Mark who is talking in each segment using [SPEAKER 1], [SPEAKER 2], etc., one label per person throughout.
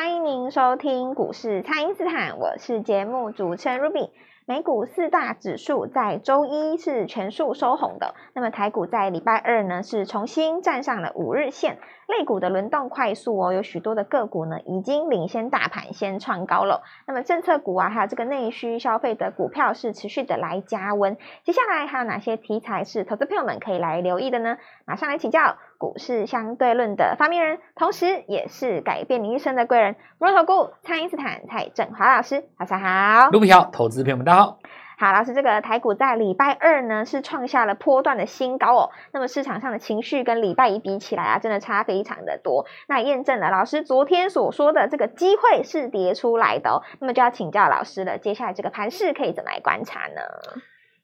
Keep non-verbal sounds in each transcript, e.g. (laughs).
[SPEAKER 1] 欢迎您收听股市蔡因斯坦，我是节目主持人 Ruby。美股四大指数在周一是全数收红的，那么台股在礼拜二呢是重新站上了五日线，类股的轮动快速哦，有许多的个股呢已经领先大盘先创高了。那么政策股啊，还有这个内需消费的股票是持续的来加温。接下来还有哪些题材是投资朋友们可以来留意的呢？马上来请教股市相对论的发明人，同时也是改变你一生的贵人——摩尔投顾蔡因斯坦蔡正华老师，早上好。
[SPEAKER 2] 卢比好，投资朋友们大家好。
[SPEAKER 1] 好，老师，这个台股在礼拜二呢是创下了波段的新高哦。那么市场上的情绪跟礼拜一比起来啊，真的差非常的多。那验证了老师昨天所说的这个机会是跌出来的哦。那么就要请教老师了，接下来这个盘势可以怎么来观察呢？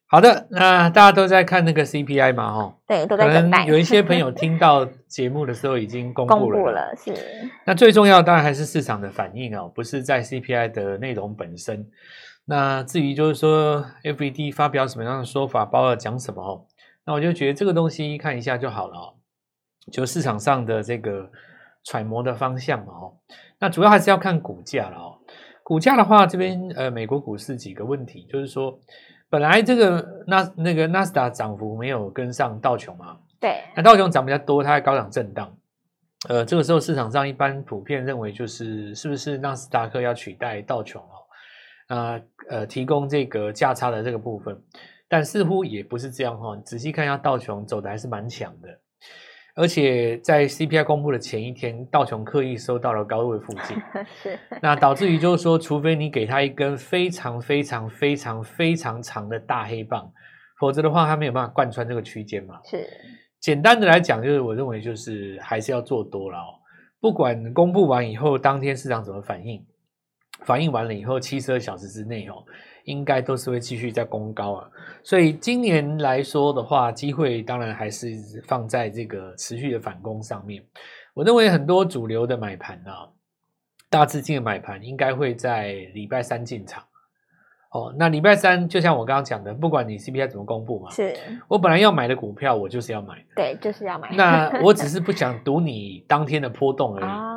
[SPEAKER 2] 好的，那大家都在看那个 CPI 嘛，哈，
[SPEAKER 1] 对，都在等待。
[SPEAKER 2] 有一些朋友听到节目的时候已经公布了，公布了，
[SPEAKER 1] 是。
[SPEAKER 2] 那最重要当然还是市场的反应哦，不是在 CPI 的内容本身。那至于就是说，FED 发表什么样的说法，包括讲什么哦，那我就觉得这个东西看一下就好了哦，就市场上的这个揣摩的方向嘛哦，那主要还是要看股价了哦。股价的话，这边呃，美国股市几个问题，就是说，本来这个纳那个纳斯达涨幅没有跟上道琼嘛，
[SPEAKER 1] 对，
[SPEAKER 2] 那道琼涨比较多，它在高档震荡，呃，这个时候市场上一般普遍认为就是是不是纳斯达克要取代道琼哦？啊，呃，提供这个价差的这个部分，但似乎也不是这样哈。仔细看一下道琼走的还是蛮强的，而且在 CPI 公布的前一天，道琼刻意收到了高位附近，(laughs)
[SPEAKER 1] 是
[SPEAKER 2] 那导致于就是说，除非你给他一根非常非常非常非常长的大黑棒，否则的话，他没有办法贯穿这个区间嘛。
[SPEAKER 1] 是
[SPEAKER 2] 简单的来讲，就是我认为就是还是要做多了哦，不管公布完以后当天市场怎么反应。反应完了以后，七十二小时之内哦，应该都是会继续在攻高啊。所以今年来说的话，机会当然还是放在这个持续的反攻上面。我认为很多主流的买盘啊，大资金的买盘应该会在礼拜三进场。哦，那礼拜三就像我刚刚讲的，不管你 CPI 怎么公布嘛，
[SPEAKER 1] 是
[SPEAKER 2] 我本来要买的股票，我就是要买。
[SPEAKER 1] 对，就是要买。
[SPEAKER 2] 那我只 (laughs) 是不想赌你当天的波动而已。
[SPEAKER 1] 啊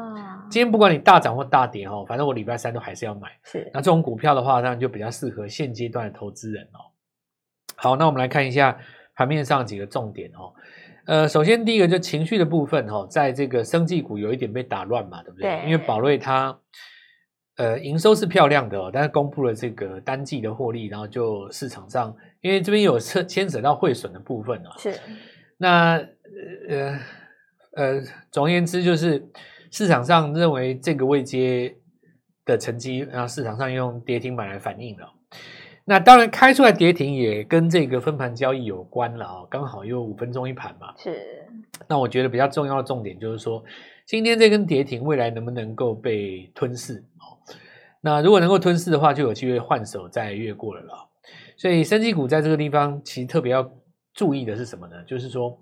[SPEAKER 2] 今天不管你大涨或大跌哦，反正我礼拜三都还是要买。
[SPEAKER 1] 是，
[SPEAKER 2] 那这种股票的话，当然就比较适合现阶段的投资人哦。好，那我们来看一下盘面上几个重点哦。呃，首先第一个就情绪的部分哦，在这个生技股有一点被打乱嘛，对不对？对。因为宝瑞它呃营收是漂亮的哦，但是公布了这个单季的获利，然后就市场上因为这边有牵牵扯到汇损的部分哦。
[SPEAKER 1] 是。
[SPEAKER 2] 那呃呃，总而言之就是。市场上认为这个位阶的成绩，然后市场上用跌停板来反映了。那当然开出来跌停也跟这个分盘交易有关了啊，刚好又五分钟一盘嘛。
[SPEAKER 1] 是。那
[SPEAKER 2] 我觉得比较重要的重点就是说，今天这根跌停未来能不能够被吞噬哦？那如果能够吞噬的话，就有机会换手再越过了了。所以，生技股在这个地方其实特别要注意的是什么呢？就是说，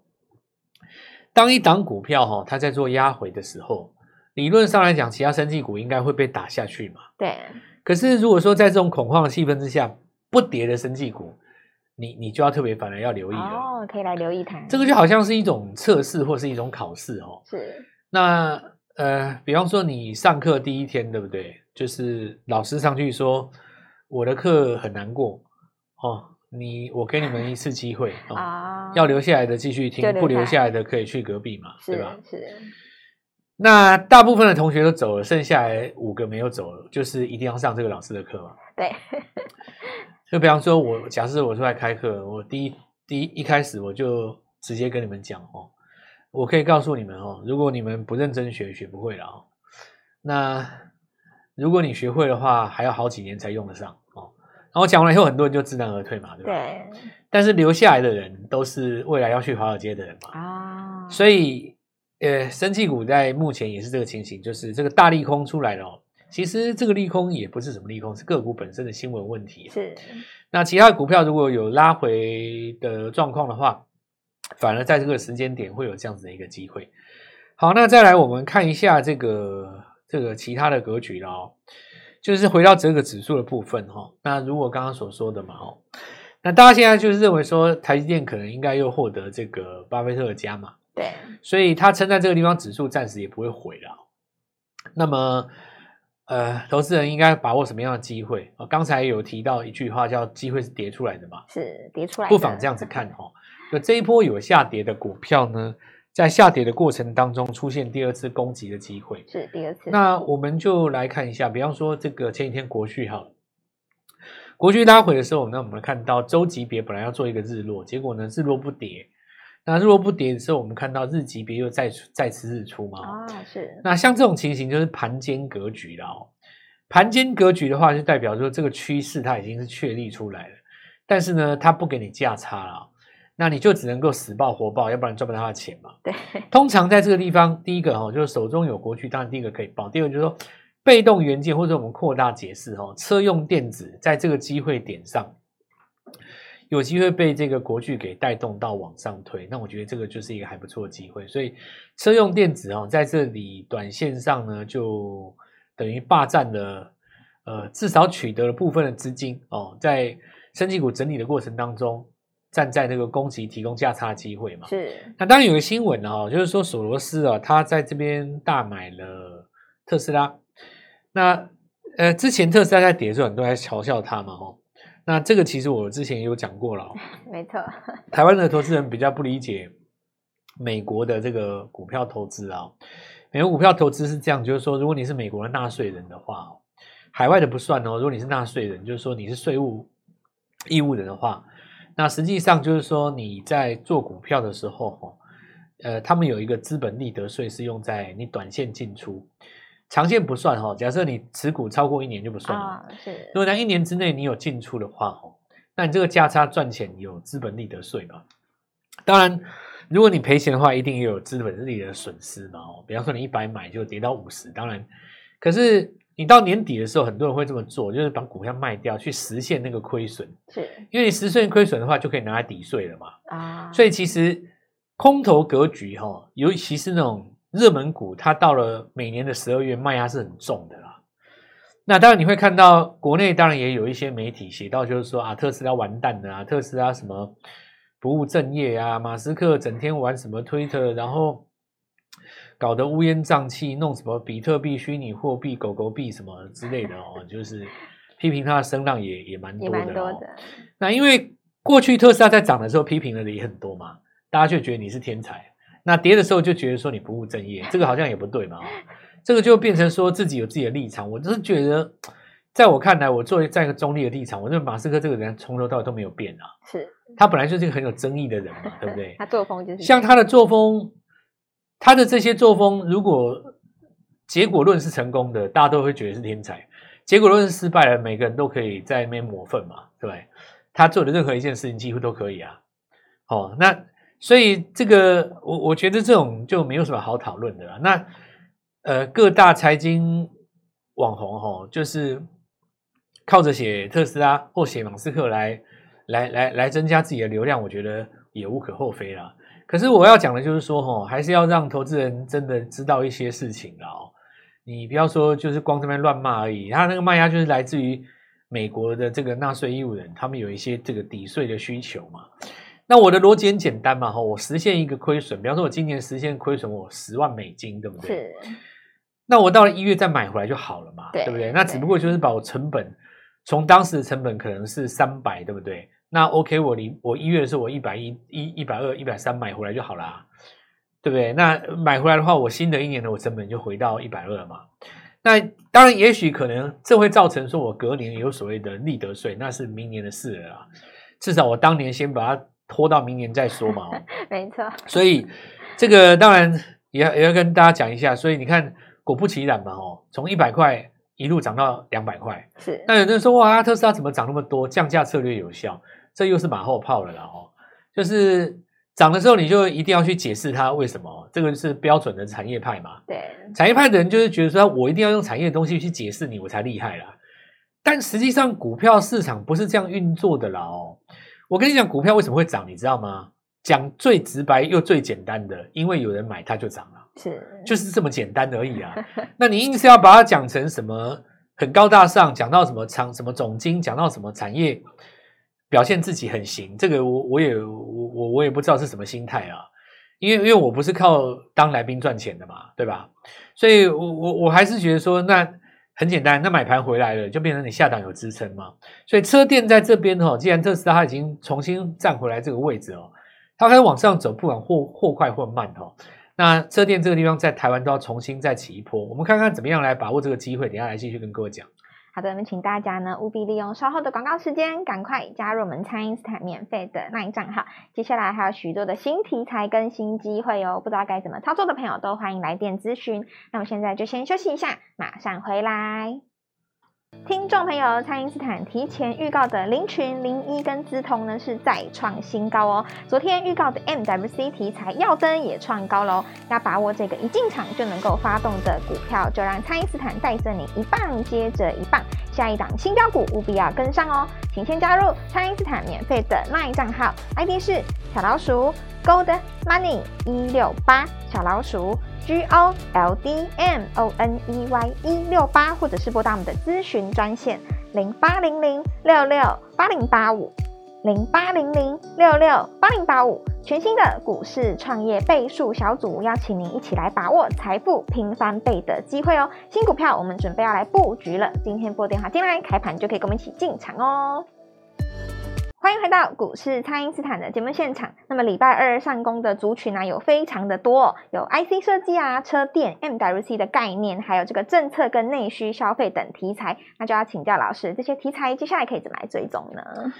[SPEAKER 2] 当一档股票哈，它在做压回的时候。理论上来讲，其他生技股应该会被打下去嘛？
[SPEAKER 1] 对。
[SPEAKER 2] 可是如果说在这种恐慌的气氛之下，不跌的生技股，你你就要特别反而要留意了。
[SPEAKER 1] 哦，可以来留意它。
[SPEAKER 2] 这个就好像是一种测试或是一种考试哦。
[SPEAKER 1] 是。
[SPEAKER 2] 那呃，比方说你上课第一天，对不对？就是老师上去说我的课很难过哦，你我给你们一次机会啊、(laughs) 哦，要留下来的继续听，不留下来的可以去隔壁嘛，对吧？
[SPEAKER 1] 是。
[SPEAKER 2] 那大部分的同学都走了，剩下来五个没有走了，就是一定要上这个老师的课嘛。
[SPEAKER 1] 对，(laughs)
[SPEAKER 2] 就比方说我，我假设我出来开课，我第一第一一开始我就直接跟你们讲哦，我可以告诉你们哦，如果你们不认真学，学不会了哦。那如果你学会的话，还要好几年才用得上哦。然后讲完了以后，很多人就知难而退嘛，对吧？对。但是留下来的人都是未来要去华尔街的人嘛。啊。所以。呃，生技股在目前也是这个情形，就是这个大利空出来了哦。其实这个利空也不是什么利空，是个股本身的新闻问题。
[SPEAKER 1] 是。
[SPEAKER 2] 那其他股票如果有拉回的状况的话，反而在这个时间点会有这样子的一个机会。好，那再来我们看一下这个这个其他的格局了哦，就是回到这个指数的部分哈。那如果刚刚所说的嘛哦，那大家现在就是认为说台积电可能应该又获得这个巴菲特的加码。
[SPEAKER 1] 对，
[SPEAKER 2] 所以它撑在这个地方，指数暂时也不会回了。那么，呃，投资人应该把握什么样的机会？啊，刚才有提到一句话，叫“机会是叠出来的”嘛，
[SPEAKER 1] 是叠出来的。
[SPEAKER 2] 不妨这样子看哈，就这一波有下跌的股票呢，在下跌的过程当中出现第二次攻击的机会，
[SPEAKER 1] 是第二次。
[SPEAKER 2] 那我们就来看一下，比方说这个前几天国旭哈，国巨拉回的时候，呢我们看到周级别本来要做一个日落，结果呢日落不跌。那如果不跌的时候，我们看到日级别又再再次日出嘛？
[SPEAKER 1] 啊，是。
[SPEAKER 2] 那像这种情形就是盘间格局了哦。盘间格局的话，就代表说这个趋势它已经是确立出来了，但是呢，它不给你价差了，那你就只能够死抱活抱，要不然赚不到它的钱嘛。
[SPEAKER 1] 对。
[SPEAKER 2] 通常在这个地方，第一个哈，就是手中有国巨，当然第一个可以报。第二个就是说，被动元件或者我们扩大解释哈，车用电子在这个机会点上。有机会被这个国巨给带动到往上推，那我觉得这个就是一个还不错的机会。所以车用电子哦，在这里短线上呢，就等于霸占了，呃，至少取得了部分的资金哦，在生技股整理的过程当中，站在那个攻击提供价差的机会嘛。
[SPEAKER 1] 是。
[SPEAKER 2] 那当然有个新闻哦，就是说索罗斯啊，他在这边大买了特斯拉。那呃，之前特斯拉在跌的时候，很多人在嘲笑他嘛，哦。那这个其实我之前也有讲过了，(laughs)
[SPEAKER 1] 没错。
[SPEAKER 2] 台湾的投资人比较不理解美国的这个股票投资啊。美国股票投资是这样，就是说，如果你是美国的纳税人的话，海外的不算哦。如果你是纳税人，就是说你是税务义务人的话，那实际上就是说你在做股票的时候，呃，他们有一个资本利得税是用在你短线进出。长线不算哈，假设你持股超过一年就不算了。啊，是。如果在一年之内你有进出的话哦，那你这个价差赚钱有资本利得税嘛？当然，如果你赔钱的话，一定也有资本利得损失嘛。哦，比方说你一百买就跌到五十，当然，可是你到年底的时候，很多人会这么做，就是把股票卖掉去实现那个亏损。是，因为你实现亏损的话，就可以拿来抵税了嘛。啊，所以其实空头格局哈，尤其是那种。热门股，它到了每年的十二月，卖压是很重的啦。那当然你会看到，国内当然也有一些媒体写到，就是说啊，特斯拉完蛋了啊，特斯拉什么不务正业啊，马斯克整天玩什么推特，然后搞得乌烟瘴气，弄什么比特币、虚拟货币、狗狗币什么之类的哦，(laughs) 就是批评他的声浪也也蛮多的，多的。那因为过去特斯拉在涨的时候批评的也很多嘛，大家就觉得你是天才。那跌的时候就觉得说你不务正业，这个好像也不对嘛，这个就变成说自己有自己的立场。我就是觉得，在我看来，我作为在一个中立的立场，我认为马斯克这个人从头到尾都没有变啊。是，他本来就是一个很有争议的人嘛，对不对？(laughs)
[SPEAKER 1] 他作风就是
[SPEAKER 2] 像他的作风，他的这些作风，如果结果论是成功的，大家都会觉得是天才；结果论是失败了，每个人都可以在那边抹粪嘛，对不对？他做的任何一件事情几乎都可以啊。哦，那。所以这个我我觉得这种就没有什么好讨论的了。那呃各大财经网红吼，就是靠着写特斯拉或写马斯克来来来来增加自己的流量，我觉得也无可厚非啦。可是我要讲的就是说吼，还是要让投资人真的知道一些事情的哦。你不要说就是光这边乱骂而已，他那个卖压就是来自于美国的这个纳税义务人，他们有一些这个抵税的需求嘛。那我的逻辑很简单嘛，哈，我实现一个亏损，比方说我今年实现亏损我十万美金，对不对？是。那我到了一月再买回来就好了嘛，对，对不对？那只不过就是把我成本从当时的成本可能是三百，对不对？那 OK，我离我一月的时候我一百一、一一百二、一百三买回来就好了，对不对？那买回来的话，我新的一年的我成本就回到一百二了嘛。那当然，也许可能这会造成说我隔年有所谓的利得税，那是明年的事了啦。至少我当年先把它。拖到明年再说嘛，(laughs)
[SPEAKER 1] 没错。
[SPEAKER 2] 所以这个当然也要也要跟大家讲一下。所以你看，果不其然嘛，哦，从一百块一路涨到两百块。是。那有人说哇，特斯拉怎么涨那么多？降价策略有效，这又是马后炮了啦哦。就是涨的时候你就一定要去解释它为什么，这个是标准的产业派嘛。对。产业派的人就是觉得说，我一定要用产业的东西去解释你，我才厉害啦。但实际上，股票市场不是这样运作的啦哦。我跟你讲，股票为什么会涨，你知道吗？讲最直白又最简单的，因为有人买，它就涨了，是，(laughs) 就是这么简单而已啊。那你硬是要把它讲成什么很高大上，讲到什么长什么总经，讲到什么产业表现自己很行，这个我我也我我我也不知道是什么心态啊。因为因为我不是靠当来宾赚钱的嘛，对吧？所以我我我还是觉得说，那很简单，那买盘回来了，就变成你下档有支撑嘛。所以车电在这边哦，既然特斯拉它已经重新站回来这个位置哦，它开始往上走，不管或或快或慢哦，那车电这个地方在台湾都要重新再起一波。我们看看怎么样来把握这个机会，等下来继续跟各位讲。
[SPEAKER 1] 好的，那么请大家呢务必利用稍后的广告时间，赶快加入我们蔡因斯坦免费的 LINE 账号。接下来还有许多的新题材跟新机会哦，不知道该怎么操作的朋友都欢迎来电咨询。那我现在就先休息一下，马上回来。听众朋友，蔡因斯坦提前预告的凌群、零一跟资通呢是再创新高哦。昨天预告的 MWC 题材耀登也创高喽。要把握这个一进场就能够发动的股票，就让蔡因斯坦带着你一棒接着一棒，下一档新标股务必要跟上哦。请先加入蔡因斯坦免费的 LINE 账号，ID 是小老鼠 Gold Money 一六八小老鼠。G O L D M O N E Y 一六八，或者是拨打我们的咨询专线零八零零六六八零八五零八零零六六八零八五。全新的股市创业倍数小组，邀请您一起来把握财富拼翻倍的机会哦！新股票我们准备要来布局了，今天拨电话进来，开盘就可以跟我们一起进场哦。欢迎回到股市，蔡因斯坦的节目现场。那么礼拜二上攻的族群呢、有非常的多，有 IC 设计啊、车电、MWC 的概念，还有这个政策跟内需消费等题材。那就要请教老师，这些题材接下来可以怎么来追踪呢？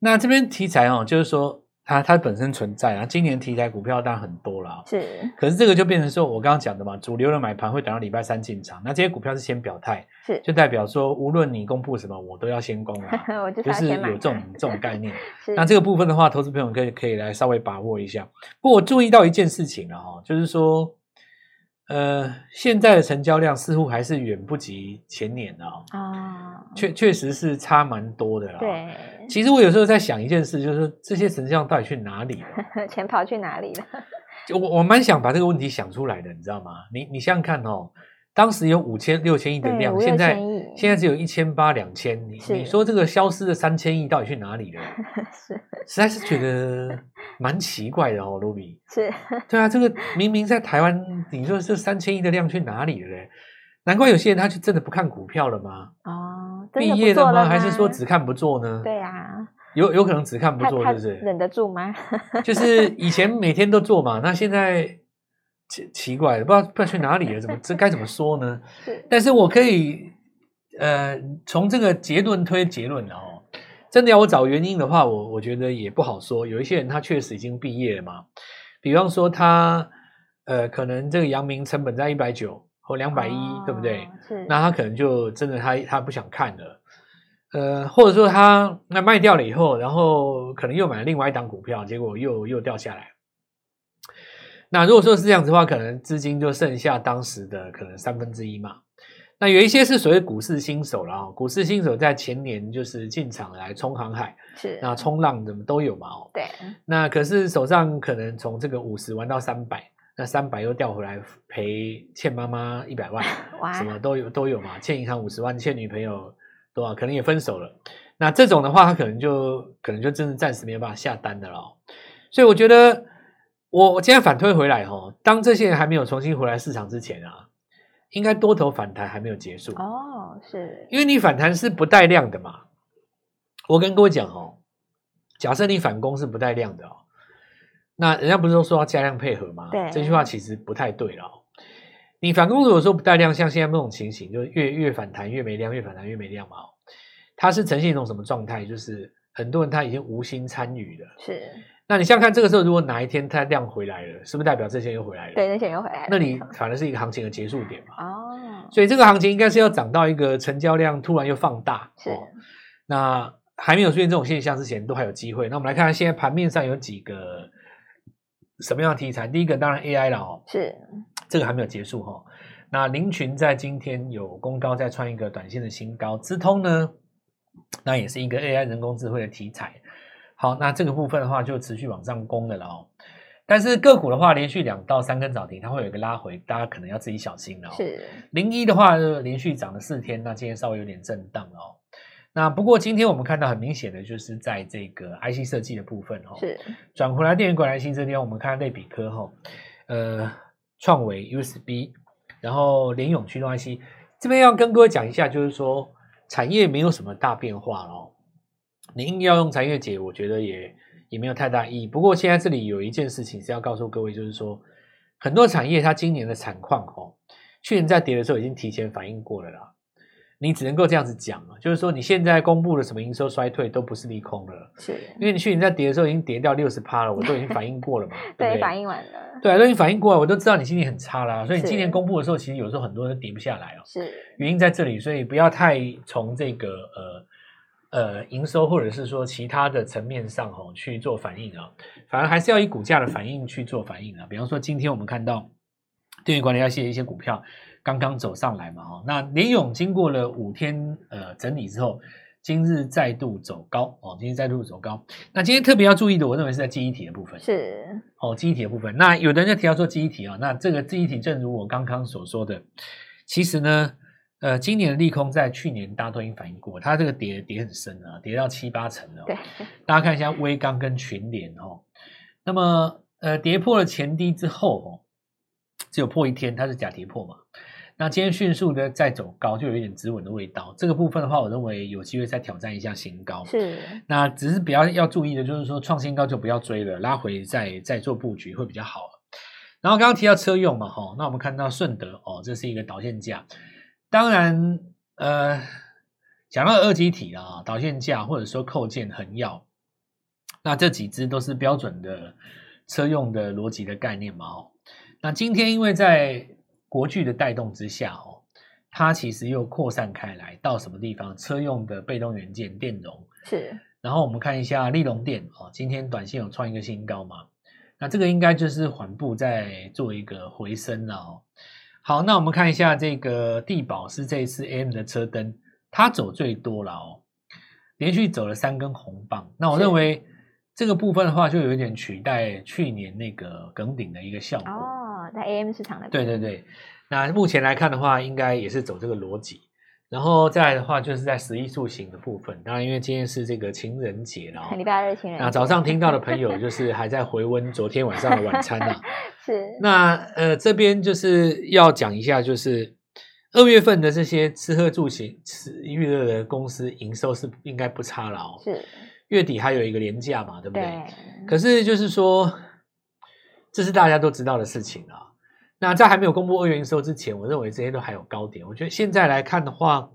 [SPEAKER 2] 那这边题材哦，就是说。它它本身存在啊，今年题材股票当然很多了，
[SPEAKER 1] 是。
[SPEAKER 2] 可是这个就变成说，我刚刚讲的嘛，主流的买盘会等到礼拜三进场，那这些股票是先表态，是，就代表说，无论你公布什么，我都要先攻啊，(laughs)
[SPEAKER 1] 我就，
[SPEAKER 2] 就是有这种这种概念。(laughs) 那这个部分的话，投资朋友可以可以来稍微把握一下。不过我注意到一件事情了哈，就是说。呃，现在的成交量似乎还是远不及前年啊，啊，确确实是差蛮多的啦。
[SPEAKER 1] 对，
[SPEAKER 2] 其实我有时候在想一件事，就是说这些成交量到底去哪里了？(laughs)
[SPEAKER 1] 钱跑去哪里了？
[SPEAKER 2] 我我蛮想把这个问题想出来的，你知道吗？你你想想看哦。当时有五千六千亿的量，现在现在只有一千八两千，你你说这个消失的三千亿到底去哪里了？(laughs) 是，实在是觉得蛮奇怪的哦，Ruby。
[SPEAKER 1] 是，
[SPEAKER 2] 对啊，这个明明在台湾，你说这三千亿的量去哪里了嘞？难怪有些人他就真的不看股票了吗？
[SPEAKER 1] 哦，
[SPEAKER 2] 毕业了吗？还是说只看不做呢？
[SPEAKER 1] 对啊，
[SPEAKER 2] 有有可能只看不做，是不是？
[SPEAKER 1] 忍得住吗？(laughs)
[SPEAKER 2] 就是以前每天都做嘛，(laughs) 那现在。奇奇怪的，不知道不知道去哪里了，怎么这该怎么说呢？是，但是我可以呃从这个结论推结论的哦。真的要我找原因的话，我我觉得也不好说。有一些人他确实已经毕业了嘛，比方说他呃可能这个阳明成本在一百九或两百一，对不对？是，那他可能就真的他他不想看了，呃，或者说他那卖掉了以后，然后可能又买了另外一档股票，结果又又掉下来。那如果说是这样子的话，可能资金就剩下当时的可能三分之一嘛。那有一些是所谓股市新手了啊，股市新手在前年就是进场来冲航海，是那冲浪怎么都有嘛哦。
[SPEAKER 1] 对。
[SPEAKER 2] 那可是手上可能从这个五十玩到三百，那三百又调回来赔欠妈妈一百万，(laughs) 哇，什么都有都有嘛。欠银行五十万，欠女朋友多少，可能也分手了。那这种的话，他可能就可能就真的暂时没有办法下单的了。所以我觉得。我我今天反推回来哈，当这些人还没有重新回来市场之前啊，应该多头反弹还没有结束
[SPEAKER 1] 哦，是
[SPEAKER 2] 因为你反弹是不带量的嘛。我跟各位讲哦，假设你反攻是不带量的哦，那人家不是都说要加量配合吗？对，这句话其实不太对了哦。你反攻如果说不带量，像现在这种情形，就越越反弹越没量，越反弹越没量嘛。它是呈现一种什么状态？就是很多人他已经无心参与了，是。那你想想看，这个时候如果哪一天它量回来了，是不是代表这些又回来了？
[SPEAKER 1] 对，那些又回来了。
[SPEAKER 2] 那你反而是一个行情的结束点嘛？
[SPEAKER 1] 哦。
[SPEAKER 2] 所以这个行情应该是要涨到一个成交量突然又放大。
[SPEAKER 1] 是。
[SPEAKER 2] 哦、那还没有出现这种现象之前，都还有机会。那我们来看看现在盘面上有几个什么样的题材？第一个当然 AI 了哦。
[SPEAKER 1] 是。
[SPEAKER 2] 这个还没有结束哈、哦。那林群在今天有攻高，再创一个短线的新高。资通呢，那也是一个 AI 人工智慧的题材。好，那这个部分的话就持续往上攻的了哦。但是个股的话，连续两到三根涨停，它会有一个拉回，大家可能要自己小心了哦。
[SPEAKER 1] 是
[SPEAKER 2] 零一的话，连续涨了四天，那今天稍微有点震荡哦。那不过今天我们看到很明显的就是在这个 IC 设计的部分哦，是转回来电源管来新这边，我们看类比科哈，呃，创维 USB，然后联咏驱动 IC。这边要跟各位讲一下，就是说产业没有什么大变化哦。你硬要用产业解，我觉得也也没有太大意义。不过现在这里有一件事情是要告诉各位，就是说很多产业它今年的产况哦，去年在跌的时候已经提前反应过了啦。你只能够这样子讲了，就是说你现在公布的什么营收衰退都不是利空了，
[SPEAKER 1] 是。
[SPEAKER 2] 因为你去年在跌的时候已经跌掉六十趴了，我都已经反应过了嘛，(laughs) 对，对，
[SPEAKER 1] 反应完了，
[SPEAKER 2] 对，都已经反应过了，我都知道你今年很差啦，所以你今年公布的时候，其实有时候很多人都跌不下来哦，是。原因在这里，所以不要太从这个呃呃营收或者是说其他的层面上哦去做反应啊，反而还是要以股价的反应去做反应啊，比方说今天我们看到电源管理器的一些股票。刚刚走上来嘛，哈，那联勇经过了五天呃整理之后，今日再度走高哦，今日再度走高。那今天特别要注意的，我认为是在记忆体的部分，是哦，记忆体的部分。那有的人就提到说记忆体啊，那这个记忆体正如我刚刚所说的，其实呢，呃，今年的利空在去年大家都已经反映过，它这个跌跌很深啊，跌到七八成了。对，大家看一下微刚跟群联哦，那么呃跌破了前低之后哦，只有破一天，它是假跌破嘛。那今天迅速的再走高，就有一点止稳的味道。这个部分的话，我认为有机会再挑战一下新高。是，那只是比较要注意的，就是说创新高就不要追了，拉回再再做布局会比较好。然后刚刚提到车用嘛，哈，那我们看到顺德哦，这是一个导线架。当然，呃，讲到二极体啊，导线架或者说扣件横跃，那这几只都是标准的车用的逻辑的概念嘛，哦。那今天因为在国巨的带动之下，哦，它其实又扩散开来到什么地方？车用的被动元件电容是。然后我们看一下利隆电哦，今天短线有创一个新高嘛？那这个应该就是缓步在做一个回升了哦。好，那我们看一下这个地宝是这一次 AM 的车灯，它走最多了哦，连续走了三根红棒。那我认为这个部分的话，就有一点取代去年那个梗顶的一个效果。哦在 AM 市场的对对对，那目前来看的话，应该也是走这个逻辑。然后再来的话，就是在十一住行的部分。当然，因为今天是这个情人节了，礼拜二情人节。那早上听到的朋友，(laughs) 就是还在回温昨天晚上的晚餐啊。(laughs) 是。那呃，这边就是要讲一下，就是二月份的这些吃喝住行、吃娱乐的公司营收是应该不差了哦。是。月底还有一个年假嘛，对不对？对。可是就是说。这是大家都知道的事情啊。那在还没有公布二月营收之前，我认为这些都还有高点。我觉得现在来看的话，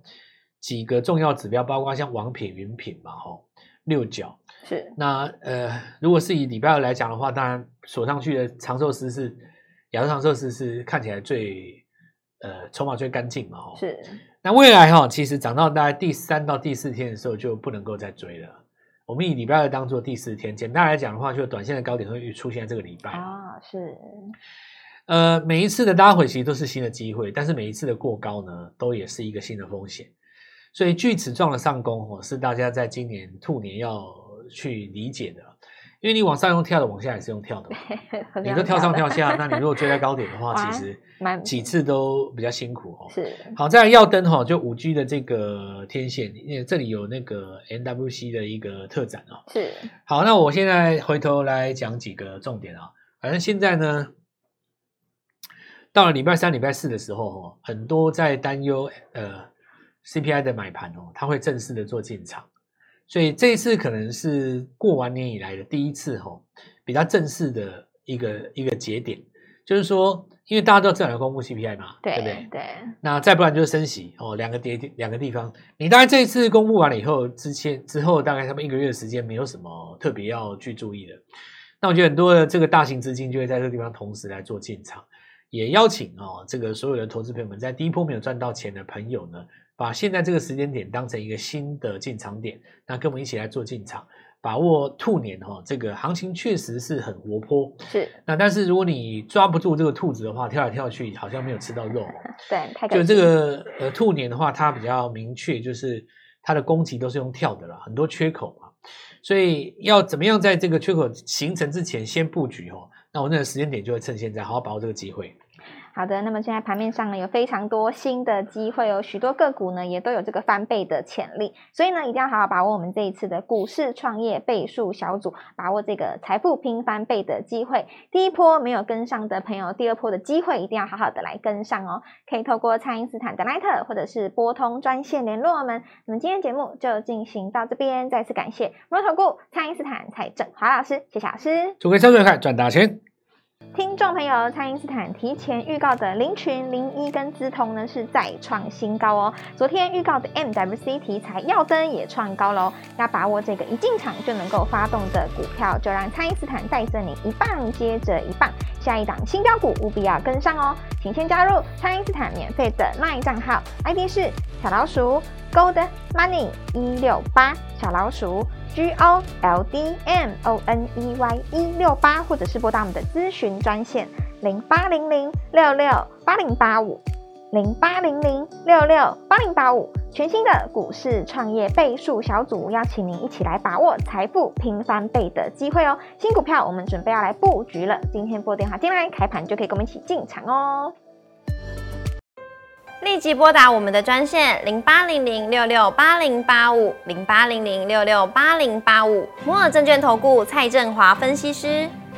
[SPEAKER 2] 几个重要指标，包括像王品、云品嘛，吼，六角是。那呃，如果是以礼拜二来讲的话，当然锁上去的长寿司是亚洲长寿司是看起来最呃筹码最干净嘛，吼。是。那未来哈，其实涨到大概第三到第四天的时候就不能够再追了。我们以礼拜二当做第四天，简单来讲的话，就短线的高点会出现在这个礼拜啊，是，呃，每一次的拉回其实都是新的机会，但是每一次的过高呢，都也是一个新的风险，所以锯齿状的上攻哦，是大家在今年兔年要去理解的。因为你往上用跳的，往下也是用跳的嘛。(laughs) 你都跳上跳下，那你如果追在高点的话，(laughs) 其实几次都比较辛苦哦。是。好，再来耀登哈，就五 G 的这个天线，因为这里有那个 NWC 的一个特展哦。是。好，那我现在回头来讲几个重点啊。反正现在呢，到了礼拜三、礼拜四的时候哦，很多在担忧呃 CPI 的买盘哦，它会正式的做进场。所以这一次可能是过完年以来的第一次吼，比较正式的一个一个节点，就是说，因为大家都知道要公布 CPI 嘛，对，对不对？对。那再不然就是升息哦，两个跌两个地方。你大概这一次公布完了以后，之前之后大概他们一个月的时间，没有什么特别要去注意的。那我觉得很多的这个大型资金就会在这个地方同时来做进场，也邀请哦，这个所有的投资朋友们，在第一波没有赚到钱的朋友呢。把现在这个时间点当成一个新的进场点，那跟我们一起来做进场，把握兔年哈，这个行情确实是很活泼。是，那但是如果你抓不住这个兔子的话，跳来跳去好像没有吃到肉。(laughs) 对，太就这个呃兔年的话，它比较明确，就是它的攻击都是用跳的了，很多缺口嘛，所以要怎么样在这个缺口形成之前先布局哦？那我那个时间点就会趁现在好好把握这个机会。
[SPEAKER 1] 好的，那么现在盘面上呢，有非常多新的机会，有许多个股呢也都有这个翻倍的潜力，所以呢一定要好好把握我们这一次的股市创业倍数小组，把握这个财富拼翻倍的机会。第一波没有跟上的朋友，第二波的机会一定要好好的来跟上哦。可以透过蔡因斯坦的 LINE 或者是拨通专线联络我们。那么今天节目就进行到这边，再次感谢摩投顾蔡因斯坦蔡振华老师，谢谢老师，
[SPEAKER 2] 祝各位操作愉快，赚大钱。
[SPEAKER 1] 听众朋友，蔡因斯坦提前预告的林群、林一跟资通呢是再创新高哦。昨天预告的 MWC 题材耀登也创高喽，要把握这个一进场就能够发动的股票，就让蔡因斯坦带着你一棒接着一棒，下一档新标股务必要跟上哦。请先加入爱因斯坦免费的 LINE 账号，ID 是小老鼠 Gold Money 一六八小老鼠。G O L D M O N E Y 一六八，或者是拨打我们的咨询专线零八零零六六八零八五零八零零六六八零八五，全新的股市创业倍数小组，邀请您一起来把握财富拼翻倍的机会哦！新股票我们准备要来布局了，今天拨电话进来，开盘就可以跟我们一起进场哦。
[SPEAKER 3] 立即拨打我们的专线零八零零六六八零八五零八零零六六八零八五摩尔证券投顾蔡振华分析师。